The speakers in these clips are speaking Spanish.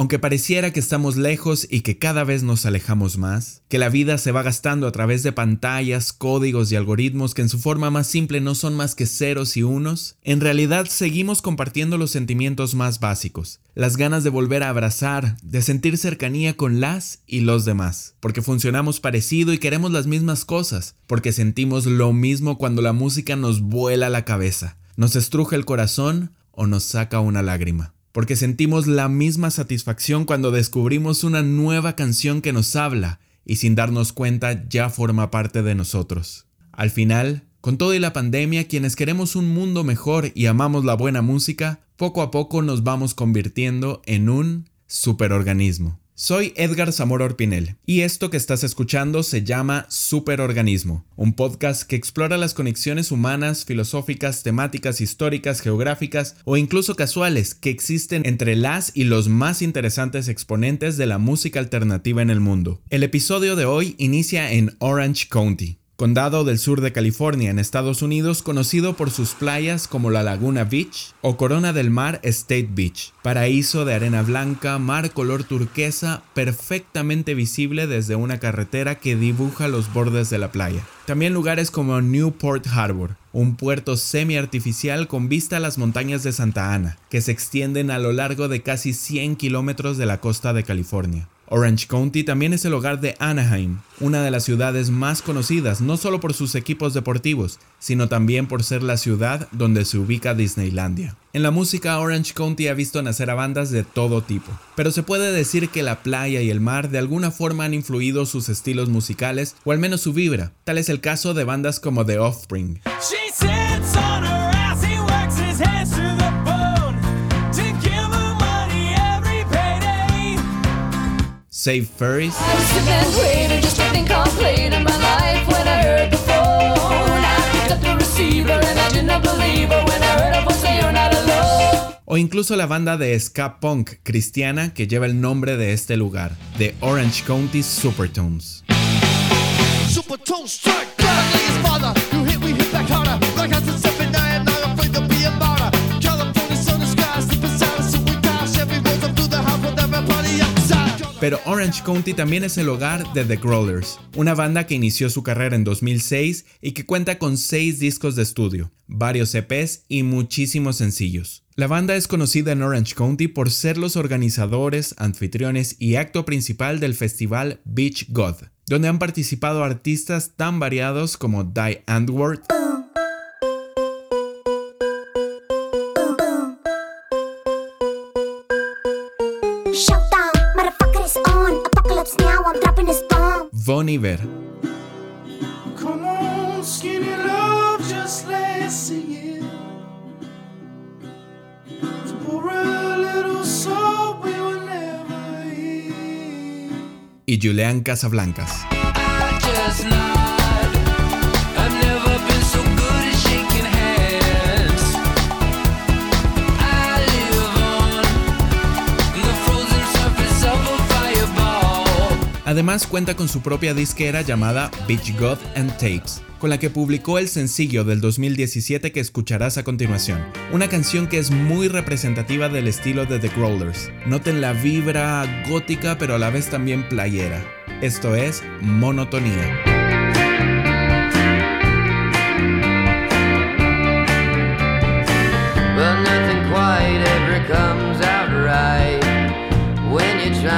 Aunque pareciera que estamos lejos y que cada vez nos alejamos más, que la vida se va gastando a través de pantallas, códigos y algoritmos que en su forma más simple no son más que ceros y unos, en realidad seguimos compartiendo los sentimientos más básicos, las ganas de volver a abrazar, de sentir cercanía con las y los demás, porque funcionamos parecido y queremos las mismas cosas, porque sentimos lo mismo cuando la música nos vuela la cabeza, nos estruja el corazón o nos saca una lágrima porque sentimos la misma satisfacción cuando descubrimos una nueva canción que nos habla y sin darnos cuenta ya forma parte de nosotros. Al final, con todo y la pandemia, quienes queremos un mundo mejor y amamos la buena música, poco a poco nos vamos convirtiendo en un superorganismo. Soy Edgar Zamora Orpinel y esto que estás escuchando se llama Superorganismo, un podcast que explora las conexiones humanas, filosóficas, temáticas, históricas, geográficas o incluso casuales que existen entre las y los más interesantes exponentes de la música alternativa en el mundo. El episodio de hoy inicia en Orange County, condado del sur de California en Estados Unidos conocido por sus playas como la Laguna Beach o Corona del Mar State Beach, paraíso de arena blanca, mar color turquesa perfectamente visible desde una carretera que dibuja los bordes de la playa. También lugares como Newport Harbor, un puerto semi-artificial con vista a las montañas de Santa Ana, que se extienden a lo largo de casi 100 kilómetros de la costa de California. Orange County también es el hogar de Anaheim, una de las ciudades más conocidas no solo por sus equipos deportivos, sino también por ser la ciudad donde se ubica Disneylandia. En la música Orange County ha visto nacer a bandas de todo tipo, pero se puede decir que la playa y el mar de alguna forma han influido sus estilos musicales o al menos su vibra. Tal es el caso de bandas como The Offspring. Save Furries. O incluso la banda de ska punk cristiana que lleva el nombre de este lugar, The Orange County Supertones. Supertones Pero Orange County también es el hogar de The Growlers, una banda que inició su carrera en 2006 y que cuenta con 6 discos de estudio, varios EPs y muchísimos sencillos. La banda es conocida en Orange County por ser los organizadores, anfitriones y acto principal del festival Beach God, donde han participado artistas tan variados como Die Antwoord, Iver. Y Julián Casablancas. Además cuenta con su propia disquera llamada Beach God and Tapes, con la que publicó el sencillo del 2017 que escucharás a continuación. Una canción que es muy representativa del estilo de The Growlers. Noten la vibra gótica pero a la vez también playera. Esto es Monotonía.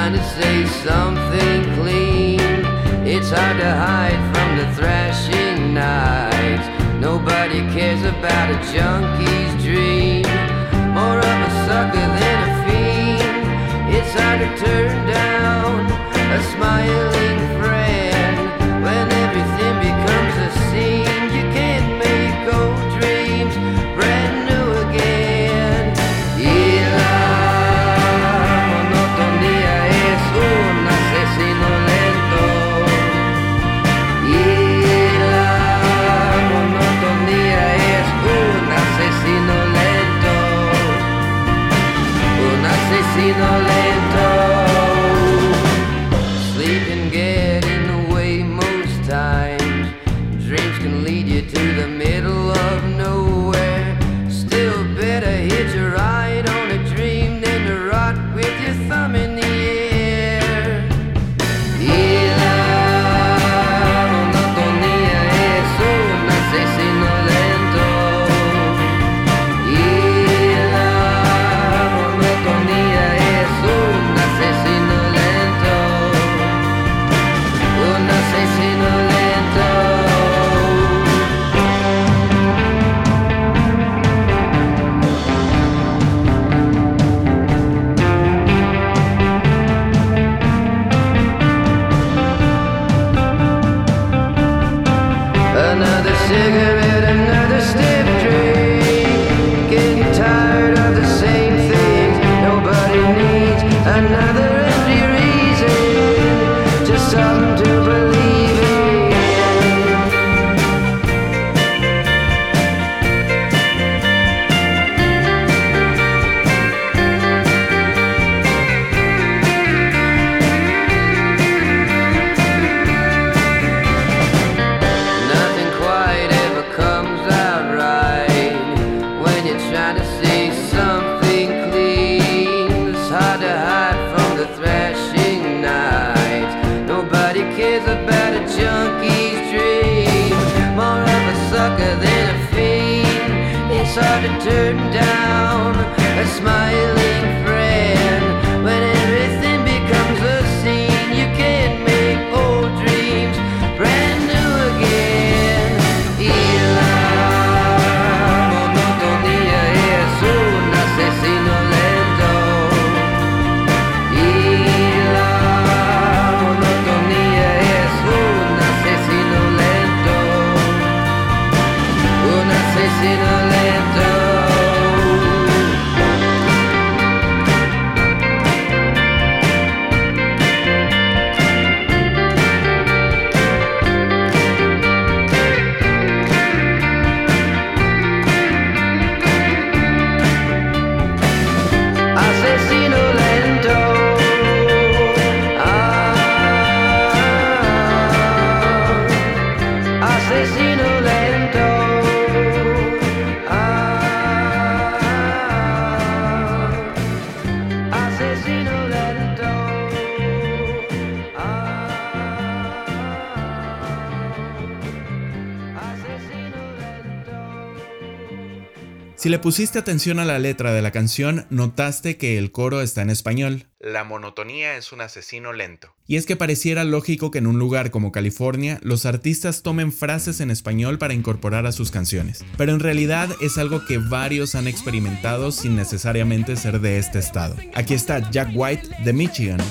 Trying to say something clean. It's hard to hide from the thrashing knives. Nobody cares about a junkie's dream. More of a sucker than a fiend. It's hard to turn down a smiling Si le pusiste atención a la letra de la canción, notaste que el coro está en español. La monotonía es un asesino lento. Y es que pareciera lógico que en un lugar como California los artistas tomen frases en español para incorporar a sus canciones, pero en realidad es algo que varios han experimentado sin necesariamente ser de este estado. Aquí está Jack White de Michigan.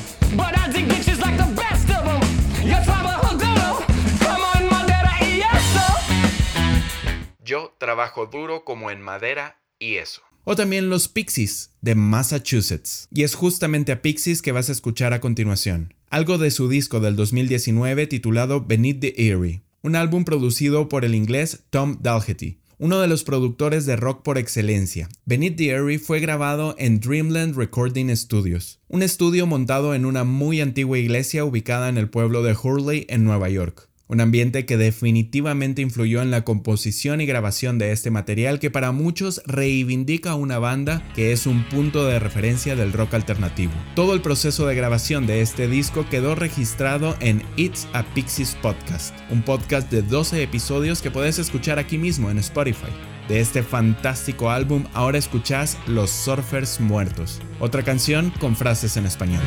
Yo trabajo duro como en madera y eso. O también los Pixies de Massachusetts. Y es justamente a Pixies que vas a escuchar a continuación. Algo de su disco del 2019 titulado Beneath the Eerie, un álbum producido por el inglés Tom Dalhetty, uno de los productores de rock por excelencia. Beneath the Eerie fue grabado en Dreamland Recording Studios, un estudio montado en una muy antigua iglesia ubicada en el pueblo de Hurley en Nueva York un ambiente que definitivamente influyó en la composición y grabación de este material que para muchos reivindica una banda que es un punto de referencia del rock alternativo. Todo el proceso de grabación de este disco quedó registrado en It's a Pixies Podcast, un podcast de 12 episodios que puedes escuchar aquí mismo en Spotify. De este fantástico álbum ahora escuchás Los Surfers Muertos, otra canción con frases en español.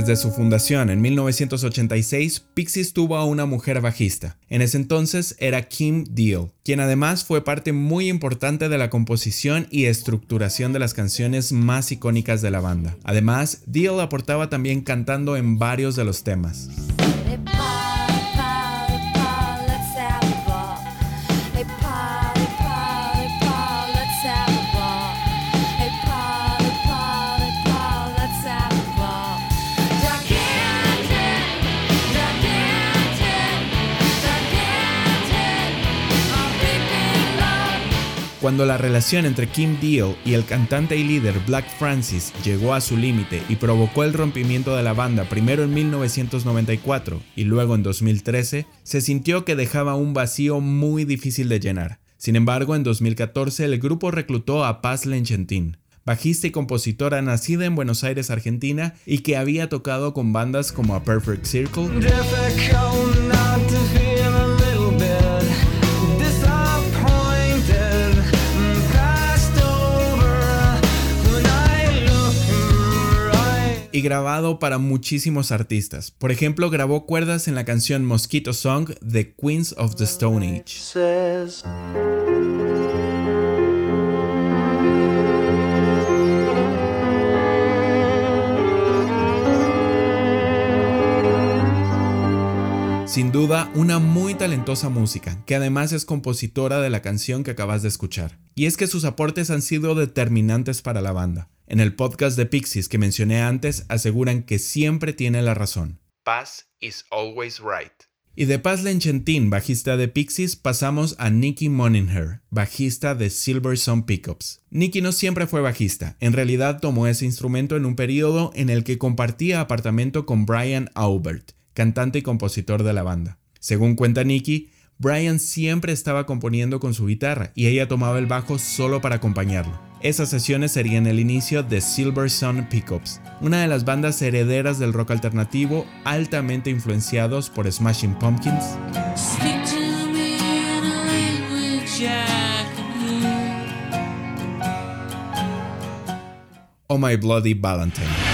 Desde su fundación en 1986, Pixies tuvo a una mujer bajista. En ese entonces era Kim Deal, quien además fue parte muy importante de la composición y estructuración de las canciones más icónicas de la banda. Además, Deal aportaba también cantando en varios de los temas. Cuando la relación entre Kim Deal y el cantante y líder Black Francis llegó a su límite y provocó el rompimiento de la banda primero en 1994 y luego en 2013, se sintió que dejaba un vacío muy difícil de llenar. Sin embargo, en 2014 el grupo reclutó a Paz Lenchentin, bajista y compositora nacida en Buenos Aires, Argentina, y que había tocado con bandas como A Perfect Circle, grabado para muchísimos artistas. Por ejemplo, grabó cuerdas en la canción Mosquito Song de Queens of the Stone Age. Sin duda, una muy talentosa música, que además es compositora de la canción que acabas de escuchar. Y es que sus aportes han sido determinantes para la banda. En el podcast de Pixies que mencioné antes, aseguran que siempre tiene la razón. Paz is always right. Y de Paz Lenchentin, bajista de Pixies, pasamos a Nicky Moninger, bajista de Silver Sun Pickups. Nicky no siempre fue bajista, en realidad tomó ese instrumento en un periodo en el que compartía apartamento con Brian Aubert, cantante y compositor de la banda. Según cuenta Nicky, Brian siempre estaba componiendo con su guitarra y ella tomaba el bajo solo para acompañarlo. Esas sesiones serían el inicio de Silver Sun Pickups, una de las bandas herederas del rock alternativo altamente influenciados por Smashing Pumpkins. Oh My Bloody Valentine.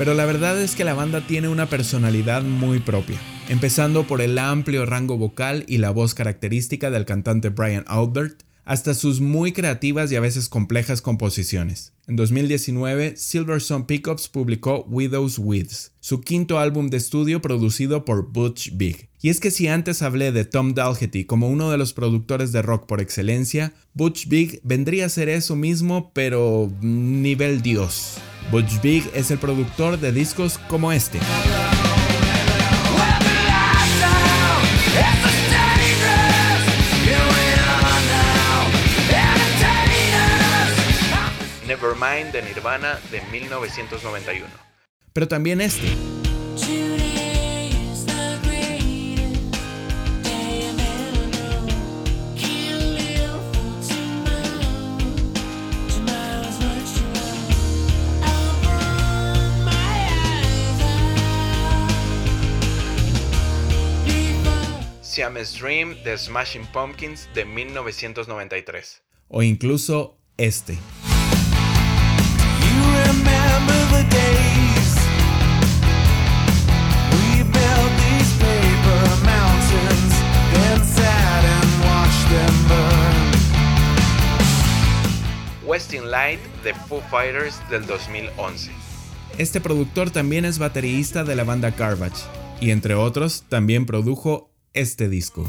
Pero la verdad es que la banda tiene una personalidad muy propia, empezando por el amplio rango vocal y la voz característica del cantante Brian Albert, hasta sus muy creativas y a veces complejas composiciones. En 2019, Silverstone Pickups publicó Widow's Weeds, su quinto álbum de estudio producido por Butch Big. Y es que si antes hablé de Tom Dalgetty como uno de los productores de rock por excelencia, Butch Big vendría a ser eso mismo, pero nivel dios. Butch Big es el productor de discos como este. Nevermind de Nirvana de 1991. Pero también este. Siamese Dream de Smashing Pumpkins de 1993. O incluso este. Westing Light de Foo Fighters del 2011. Este productor también es baterista de la banda Garbage y entre otros también produjo este disco.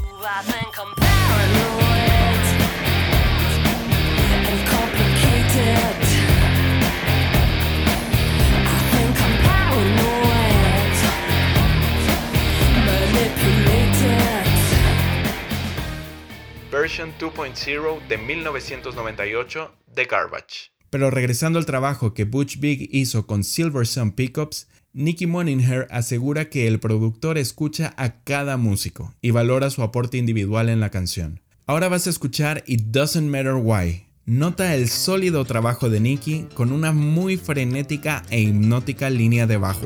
Version 2.0 de 1998 de Garbage. Pero regresando al trabajo que Butch Big hizo con Silver Sun Pickups, Nicky Moninger asegura que el productor escucha a cada músico y valora su aporte individual en la canción. Ahora vas a escuchar It Doesn't Matter Why. Nota el sólido trabajo de Nicky con una muy frenética e hipnótica línea de bajo.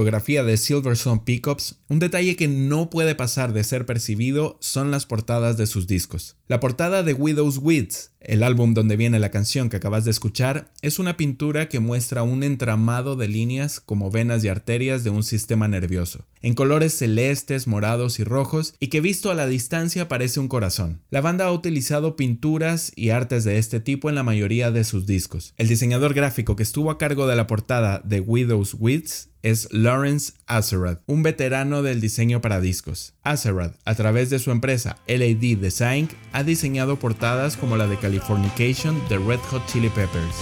Discografía de Silverstone Pickups, un detalle que no puede pasar de ser percibido son las portadas de sus discos. La portada de Widow's Weeds, el álbum donde viene la canción que acabas de escuchar, es una pintura que muestra un entramado de líneas como venas y arterias de un sistema nervioso, en colores celestes, morados y rojos, y que visto a la distancia parece un corazón. La banda ha utilizado pinturas y artes de este tipo en la mayoría de sus discos. El diseñador gráfico que estuvo a cargo de la portada de Widow's Weeds es Lawrence Azerrad, un veterano del diseño para discos. Azerrad, a través de su empresa LAD Design, ha diseñado portadas como la de Californication de Red Hot Chili Peppers.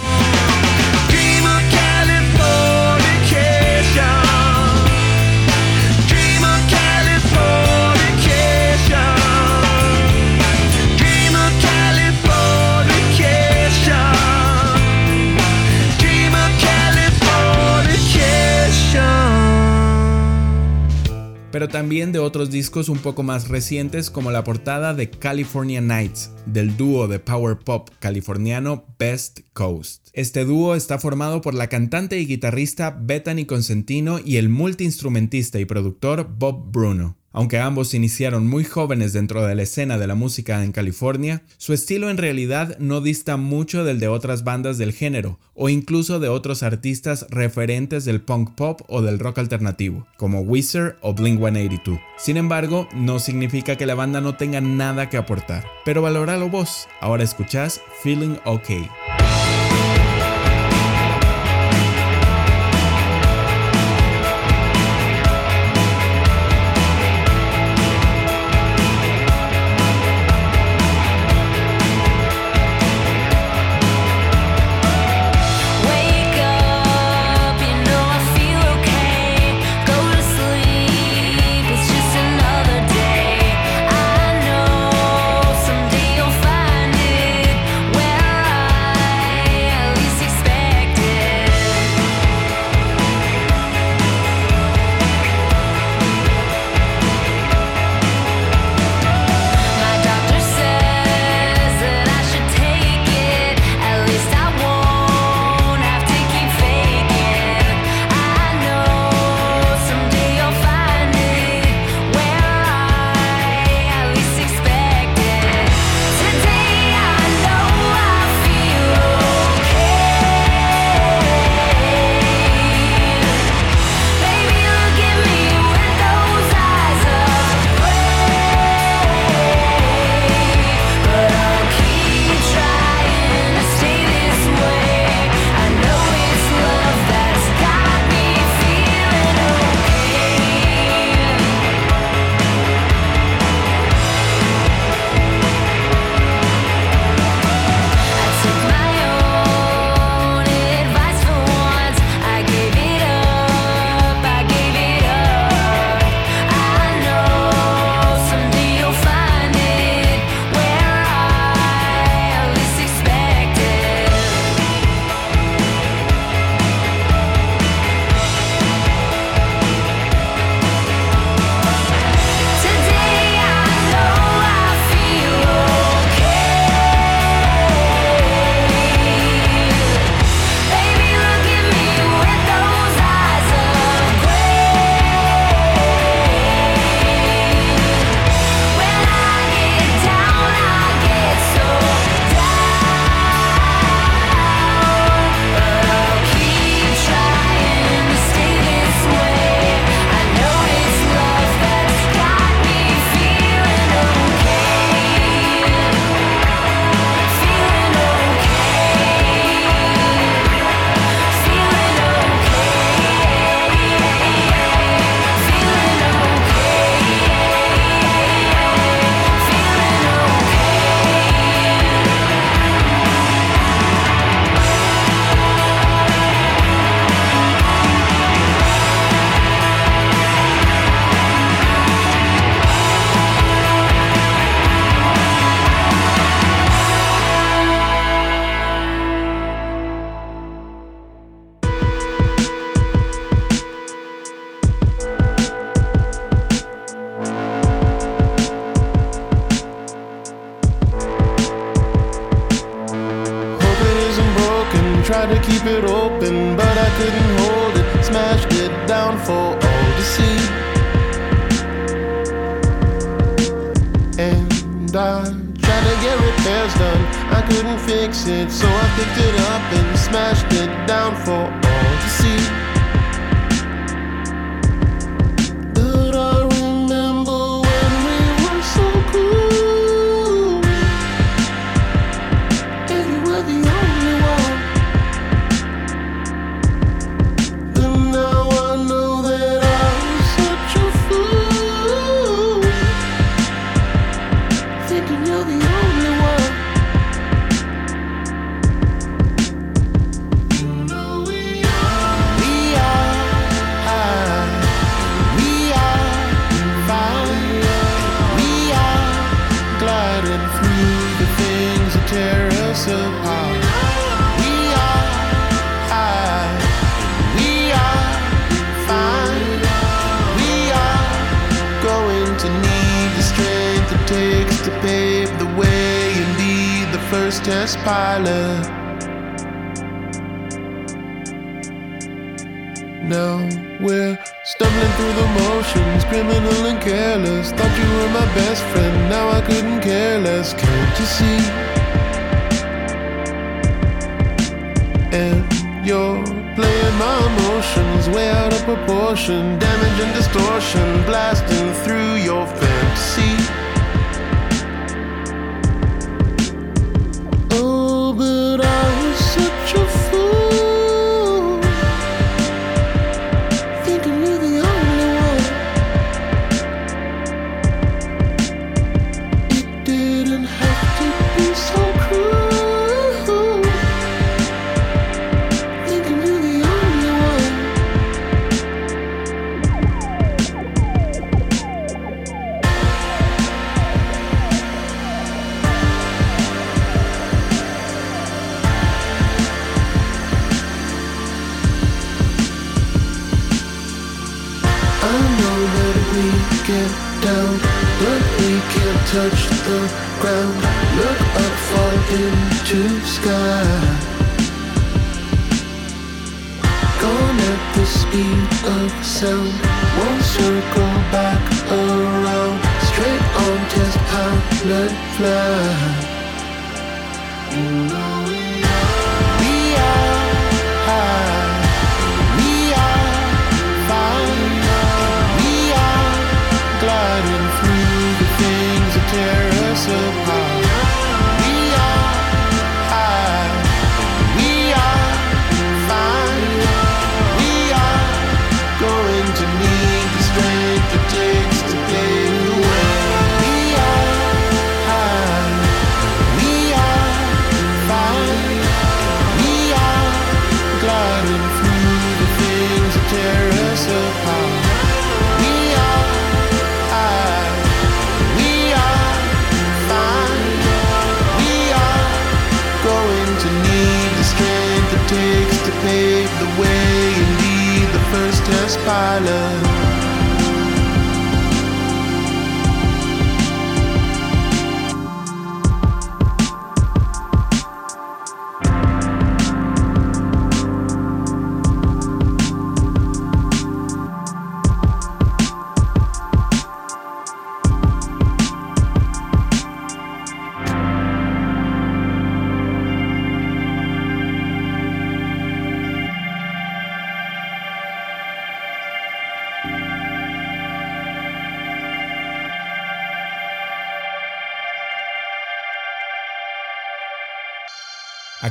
Pero también de otros discos un poco más recientes como la portada de California Nights del dúo de power pop californiano Best Coast. Este dúo está formado por la cantante y guitarrista Bethany Consentino y el multiinstrumentista y productor Bob Bruno. Aunque ambos iniciaron muy jóvenes dentro de la escena de la música en California, su estilo en realidad no dista mucho del de otras bandas del género, o incluso de otros artistas referentes del punk pop o del rock alternativo, como Weezer o Blink-182. Sin embargo, no significa que la banda no tenga nada que aportar. Pero valóralo vos, ahora escuchás Feeling OK. To need the strength it takes to pave the way and be the first test pilot. Now we're stumbling through the motions, criminal and careless. Thought you were my best friend, now I couldn't care less. Can't you see? And you're playing my emotions way out of proportion, damage and distortion, blasting through your fantasy. Test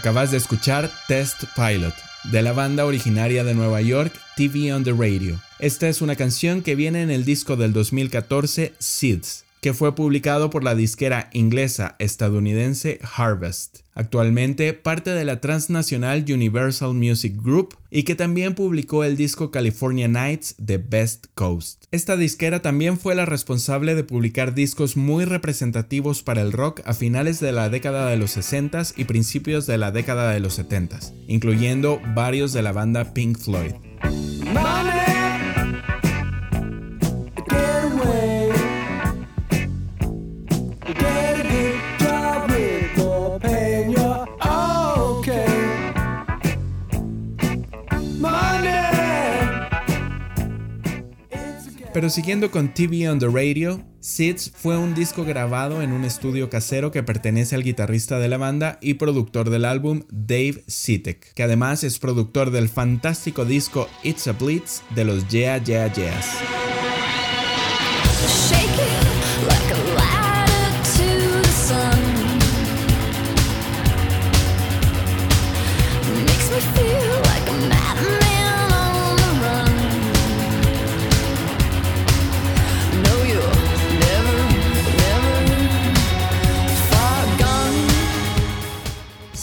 Acabas de escuchar Test Pilot, de la banda originaria de Nueva York, TV on the Radio. Esta es una canción que viene en el disco del 2014 Seeds, que fue publicado por la disquera inglesa estadounidense Harvest, actualmente parte de la transnacional Universal Music Group y que también publicó el disco California Nights de Best Coast. Esta disquera también fue la responsable de publicar discos muy representativos para el rock a finales de la década de los 60s y principios de la década de los 70s, incluyendo varios de la banda Pink Floyd. Pero siguiendo con TV on the Radio, Seeds fue un disco grabado en un estudio casero que pertenece al guitarrista de la banda y productor del álbum Dave Sitek, que además es productor del fantástico disco It's a Blitz de los Yeah Yeah Yeahs.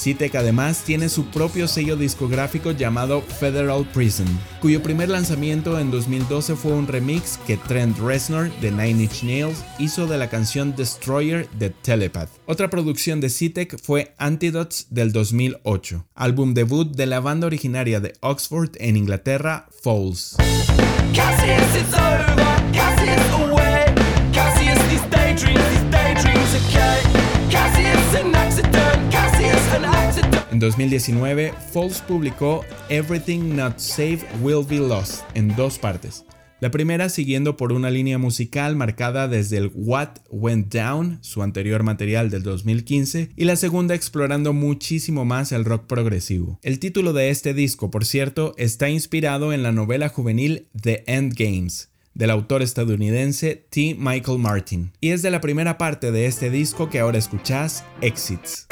Sitek además tiene su propio sello discográfico llamado Federal Prison, cuyo primer lanzamiento en 2012 fue un remix que Trent Reznor de Nine Inch Nails hizo de la canción Destroyer de Telepath. Otra producción de Sitek fue Antidotes del 2008, álbum debut de la banda originaria de Oxford en Inglaterra, Falls. En 2019, Falls publicó Everything Not Saved Will Be Lost en dos partes. La primera siguiendo por una línea musical marcada desde el What Went Down, su anterior material del 2015, y la segunda explorando muchísimo más el rock progresivo. El título de este disco, por cierto, está inspirado en la novela juvenil The End Games, del autor estadounidense T. Michael Martin, y es de la primera parte de este disco que ahora escuchás, Exits.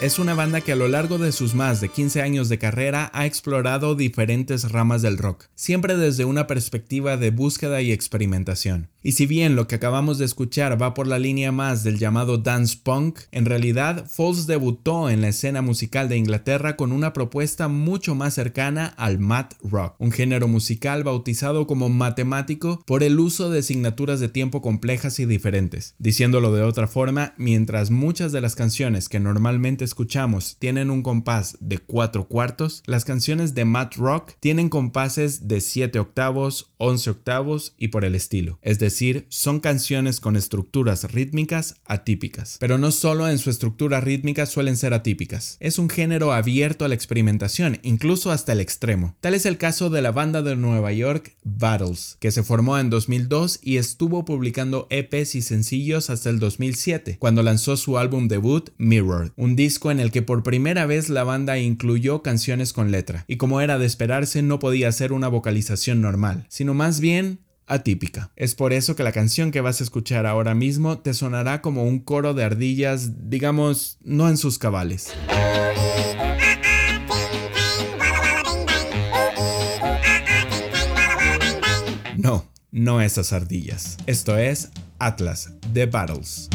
Es una banda que a lo largo de sus más de 15 años de carrera ha explorado diferentes ramas del rock, siempre desde una perspectiva de búsqueda y experimentación. Y si bien lo que acabamos de escuchar va por la línea más del llamado dance punk, en realidad Falls debutó en la escena musical de Inglaterra con una propuesta mucho más cercana al math rock, un género musical bautizado como matemático por el uso de asignaturas de tiempo complejas y diferentes. Diciéndolo de otra forma, mientras muchas de las canciones que normalmente escuchamos tienen un compás de 4 cuartos, las canciones de math rock tienen compases de 7 octavos, 11 octavos y por el estilo. Es decir, son canciones con estructuras rítmicas atípicas. Pero no solo en su estructura rítmica suelen ser atípicas. Es un género abierto a la experimentación, incluso hasta el extremo. Tal es el caso de la banda de Nueva York Battles, que se formó en 2002 y estuvo publicando EPs y sencillos hasta el 2007, cuando lanzó su álbum debut Mirror, un disco en el que por primera vez la banda incluyó canciones con letra, y como era de esperarse no podía ser una vocalización normal, sino más bien atípica. Es por eso que la canción que vas a escuchar ahora mismo te sonará como un coro de ardillas, digamos, no en sus cabales. No, no esas ardillas. Esto es Atlas de Battles.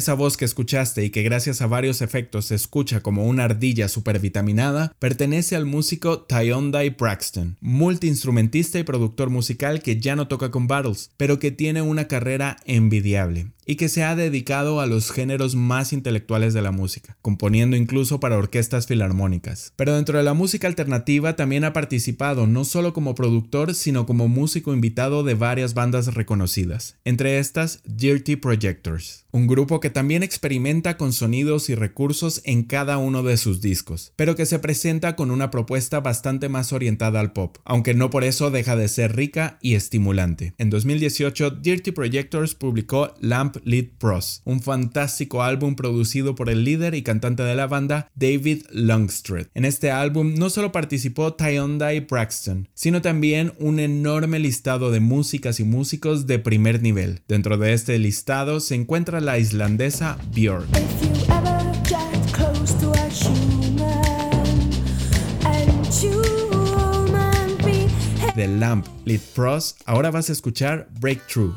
Esa voz que escuchaste y que gracias a varios efectos se escucha como una ardilla supervitaminada, pertenece al músico Tyondai Braxton, multiinstrumentista y productor musical que ya no toca con Battles, pero que tiene una carrera envidiable y que se ha dedicado a los géneros más intelectuales de la música, componiendo incluso para orquestas filarmónicas. Pero dentro de la música alternativa también ha participado no solo como productor, sino como músico invitado de varias bandas reconocidas, entre estas Dirty Projectors, un grupo que también experimenta con sonidos y recursos en cada uno de sus discos, pero que se presenta con una propuesta bastante más orientada al pop, aunque no por eso deja de ser rica y estimulante. En 2018, Dirty Projectors publicó Lamp Lit Pros, un fantástico álbum producido por el líder y cantante de la banda, David Longstreth. En este álbum no solo participó Tyondai Braxton, sino también un enorme listado de músicas y músicos de primer nivel. Dentro de este listado se encuentra la islandesa Björk. De Lamp Lit Pros, ahora vas a escuchar Breakthrough.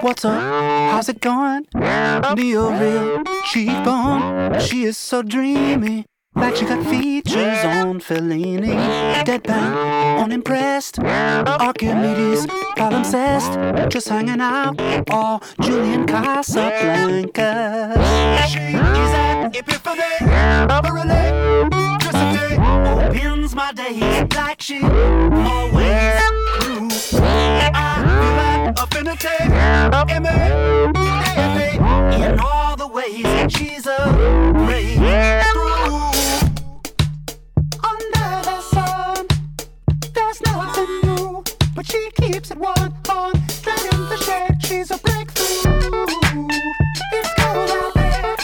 What's up? How's it going? Neo real cheekbone. She is so dreamy. Like she got features on Fellini. Deadpan, unimpressed. Archimedes, palimpsest. Just hanging out. Or Julian Casablanca. She is an epiphany. Barely. Electricity. Opens my days like she always In all the ways she's a breakthrough. Under the sun, there's nothing new, but she keeps it one on. Dragging the shade, she's a breakthrough. It's cold out there.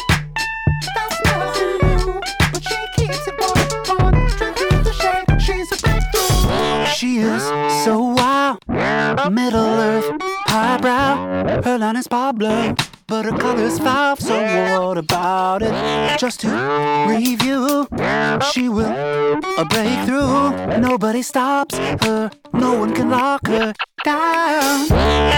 Nothing new, but she keeps it on. The shade, she's a breakthrough. She is so Middle Earth, highbrow. Her line is Pablo. But her color's foul, so what about it? Just to review, she will a breakthrough. Nobody stops her, no one can lock her down.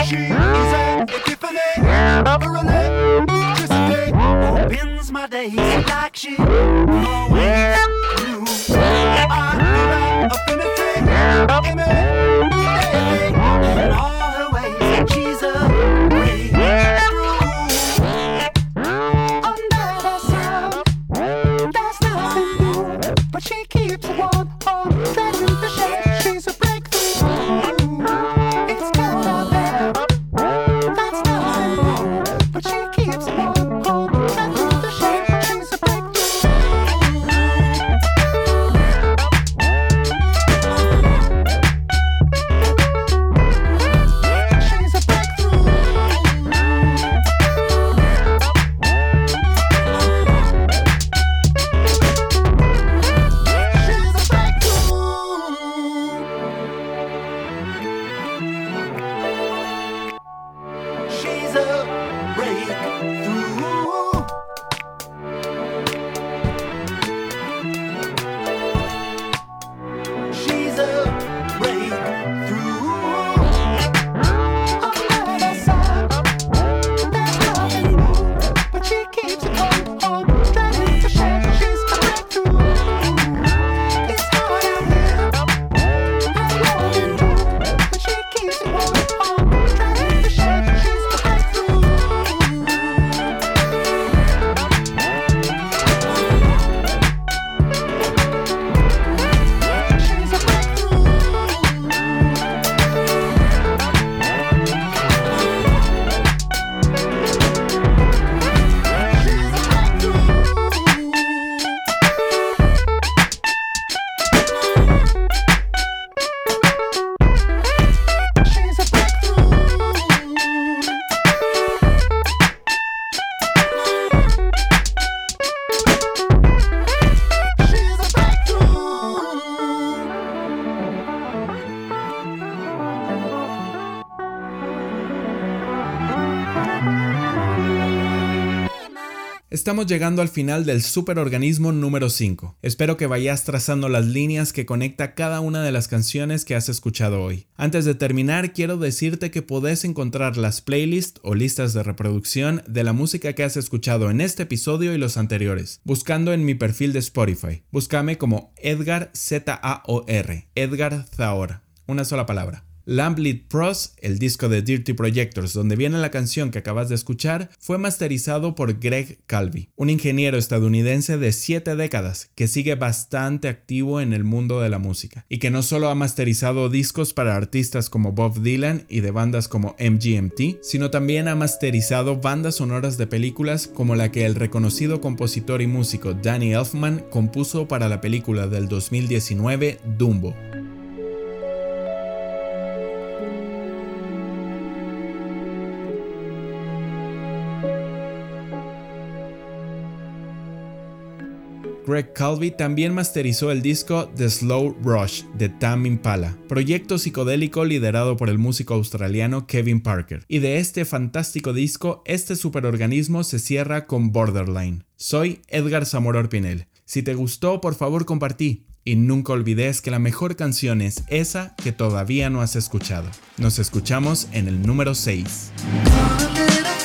She is an epiphany, a electricity. Opens my days like she always knew. I feel like affinity, immediately. Oh. Estamos llegando al final del superorganismo número 5. Espero que vayas trazando las líneas que conecta cada una de las canciones que has escuchado hoy. Antes de terminar, quiero decirte que podés encontrar las playlists o listas de reproducción de la música que has escuchado en este episodio y los anteriores, buscando en mi perfil de Spotify. Búscame como Edgar Z-A-O-R, Edgar Zahor, una sola palabra. Lamplight Pros, el disco de Dirty Projectors donde viene la canción que acabas de escuchar, fue masterizado por Greg Calvi, un ingeniero estadounidense de 7 décadas que sigue bastante activo en el mundo de la música y que no solo ha masterizado discos para artistas como Bob Dylan y de bandas como MGMT, sino también ha masterizado bandas sonoras de películas como la que el reconocido compositor y músico Danny Elfman compuso para la película del 2019 Dumbo. Greg Calvi también masterizó el disco The Slow Rush de Tam Impala, proyecto psicodélico liderado por el músico australiano Kevin Parker. Y de este fantástico disco, este superorganismo se cierra con Borderline. Soy Edgar Zamora Orpinel. Si te gustó, por favor compartí. Y nunca olvides que la mejor canción es esa que todavía no has escuchado. Nos escuchamos en el número 6. Gonna let